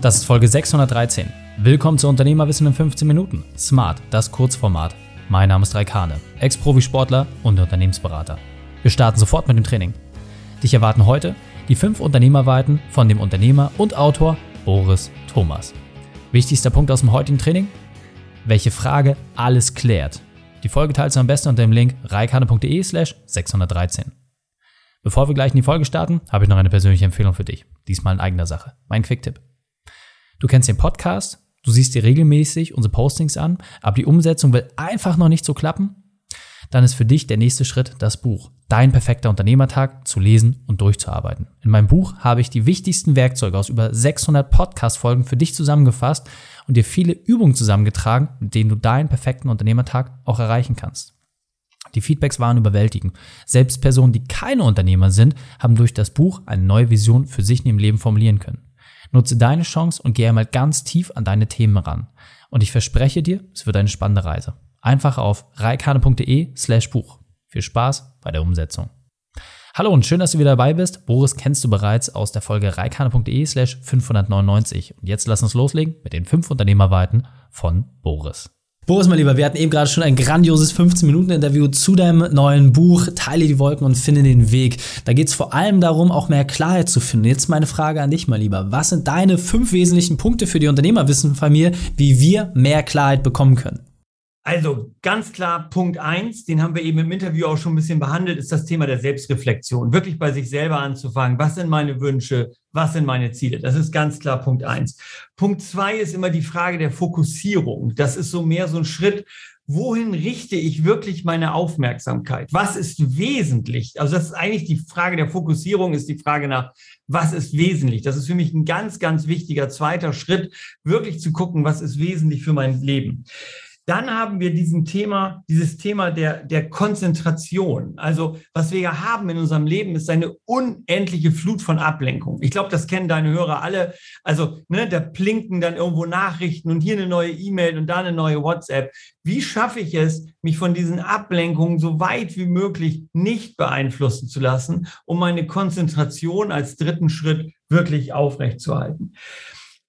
Das ist Folge 613. Willkommen zu Unternehmerwissen in 15 Minuten. Smart, das Kurzformat. Mein Name ist Raikane, Ex-Profisportler und Unternehmensberater. Wir starten sofort mit dem Training. Dich erwarten heute die fünf Unternehmerweiten von dem Unternehmer und Autor Boris Thomas. Wichtigster Punkt aus dem heutigen Training? Welche Frage alles klärt. Die Folge teilst du am besten unter dem Link reikane.de slash 613. Bevor wir gleich in die Folge starten, habe ich noch eine persönliche Empfehlung für dich. Diesmal in eigener Sache. Mein Quick-Tipp. Du kennst den Podcast, du siehst dir regelmäßig unsere Postings an, aber die Umsetzung will einfach noch nicht so klappen? Dann ist für dich der nächste Schritt das Buch. Dein perfekter Unternehmertag zu lesen und durchzuarbeiten. In meinem Buch habe ich die wichtigsten Werkzeuge aus über 600 Podcast-Folgen für dich zusammengefasst und dir viele Übungen zusammengetragen, mit denen du deinen perfekten Unternehmertag auch erreichen kannst. Die Feedbacks waren überwältigend. Selbst Personen, die keine Unternehmer sind, haben durch das Buch eine neue Vision für sich in ihrem Leben formulieren können. Nutze deine Chance und gehe einmal ganz tief an deine Themen ran. Und ich verspreche dir, es wird eine spannende Reise. Einfach auf reikane.de slash Buch. Viel Spaß bei der Umsetzung. Hallo und schön, dass du wieder dabei bist. Boris kennst du bereits aus der Folge reikane.de slash 599. Und jetzt lass uns loslegen mit den fünf Unternehmerweiten von Boris. Boris, mein Lieber, wir hatten eben gerade schon ein grandioses 15-Minuten-Interview zu deinem neuen Buch Teile die Wolken und finde den Weg. Da geht es vor allem darum, auch mehr Klarheit zu finden. Jetzt meine Frage an dich, mein Lieber. Was sind deine fünf wesentlichen Punkte für die Unternehmerwissenfamilie, wie wir mehr Klarheit bekommen können? Also ganz klar, Punkt eins, den haben wir eben im Interview auch schon ein bisschen behandelt, ist das Thema der Selbstreflexion. Wirklich bei sich selber anzufangen. Was sind meine Wünsche? Was sind meine Ziele? Das ist ganz klar Punkt eins. Punkt zwei ist immer die Frage der Fokussierung. Das ist so mehr so ein Schritt, wohin richte ich wirklich meine Aufmerksamkeit? Was ist wesentlich? Also das ist eigentlich die Frage der Fokussierung, ist die Frage nach, was ist wesentlich? Das ist für mich ein ganz, ganz wichtiger zweiter Schritt, wirklich zu gucken, was ist wesentlich für mein Leben. Dann haben wir diesen Thema, dieses Thema der, der Konzentration. Also was wir ja haben in unserem Leben ist eine unendliche Flut von Ablenkung. Ich glaube, das kennen deine Hörer alle. Also ne, da plinken dann irgendwo Nachrichten und hier eine neue E-Mail und da eine neue WhatsApp. Wie schaffe ich es, mich von diesen Ablenkungen so weit wie möglich nicht beeinflussen zu lassen, um meine Konzentration als dritten Schritt wirklich aufrechtzuerhalten?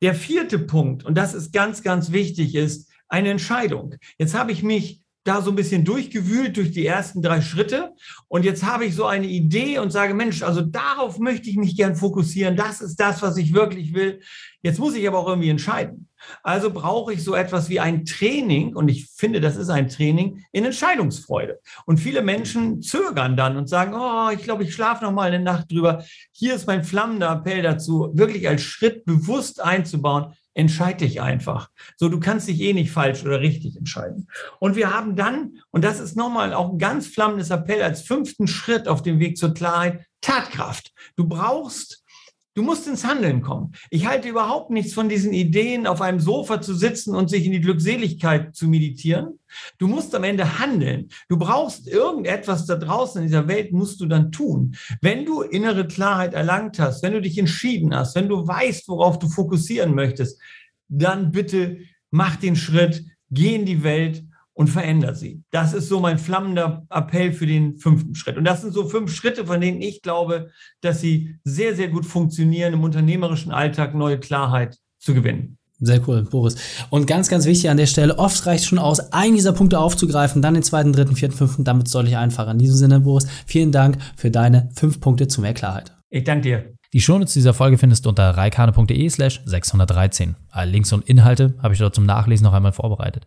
Der vierte Punkt, und das ist ganz, ganz wichtig, ist, eine Entscheidung. Jetzt habe ich mich da so ein bisschen durchgewühlt durch die ersten drei Schritte. Und jetzt habe ich so eine Idee und sage, Mensch, also darauf möchte ich mich gern fokussieren. Das ist das, was ich wirklich will. Jetzt muss ich aber auch irgendwie entscheiden. Also brauche ich so etwas wie ein Training. Und ich finde, das ist ein Training in Entscheidungsfreude. Und viele Menschen zögern dann und sagen, oh, ich glaube, ich schlafe noch mal eine Nacht drüber. Hier ist mein flammender Appell dazu, wirklich als Schritt bewusst einzubauen entscheid dich einfach. So, du kannst dich eh nicht falsch oder richtig entscheiden. Und wir haben dann, und das ist nochmal auch ein ganz flammendes Appell als fünften Schritt auf dem Weg zur Klarheit, Tatkraft. Du brauchst Du musst ins Handeln kommen. Ich halte überhaupt nichts von diesen Ideen, auf einem Sofa zu sitzen und sich in die Glückseligkeit zu meditieren. Du musst am Ende handeln. Du brauchst irgendetwas da draußen in dieser Welt, musst du dann tun. Wenn du innere Klarheit erlangt hast, wenn du dich entschieden hast, wenn du weißt, worauf du fokussieren möchtest, dann bitte mach den Schritt, geh in die Welt und veränder sie. Das ist so mein flammender Appell für den fünften Schritt. Und das sind so fünf Schritte, von denen ich glaube, dass sie sehr, sehr gut funktionieren, im unternehmerischen Alltag neue Klarheit zu gewinnen. Sehr cool, Boris. Und ganz, ganz wichtig an der Stelle, oft reicht es schon aus, einen dieser Punkte aufzugreifen, dann den zweiten, dritten, vierten, fünften, damit es deutlich einfacher. In diesem Sinne, Boris, vielen Dank für deine fünf Punkte zu mehr Klarheit. Ich danke dir. Die Shownotes dieser Folge findest du unter reikane.de slash 613. Alle Links und Inhalte habe ich dort zum Nachlesen noch einmal vorbereitet.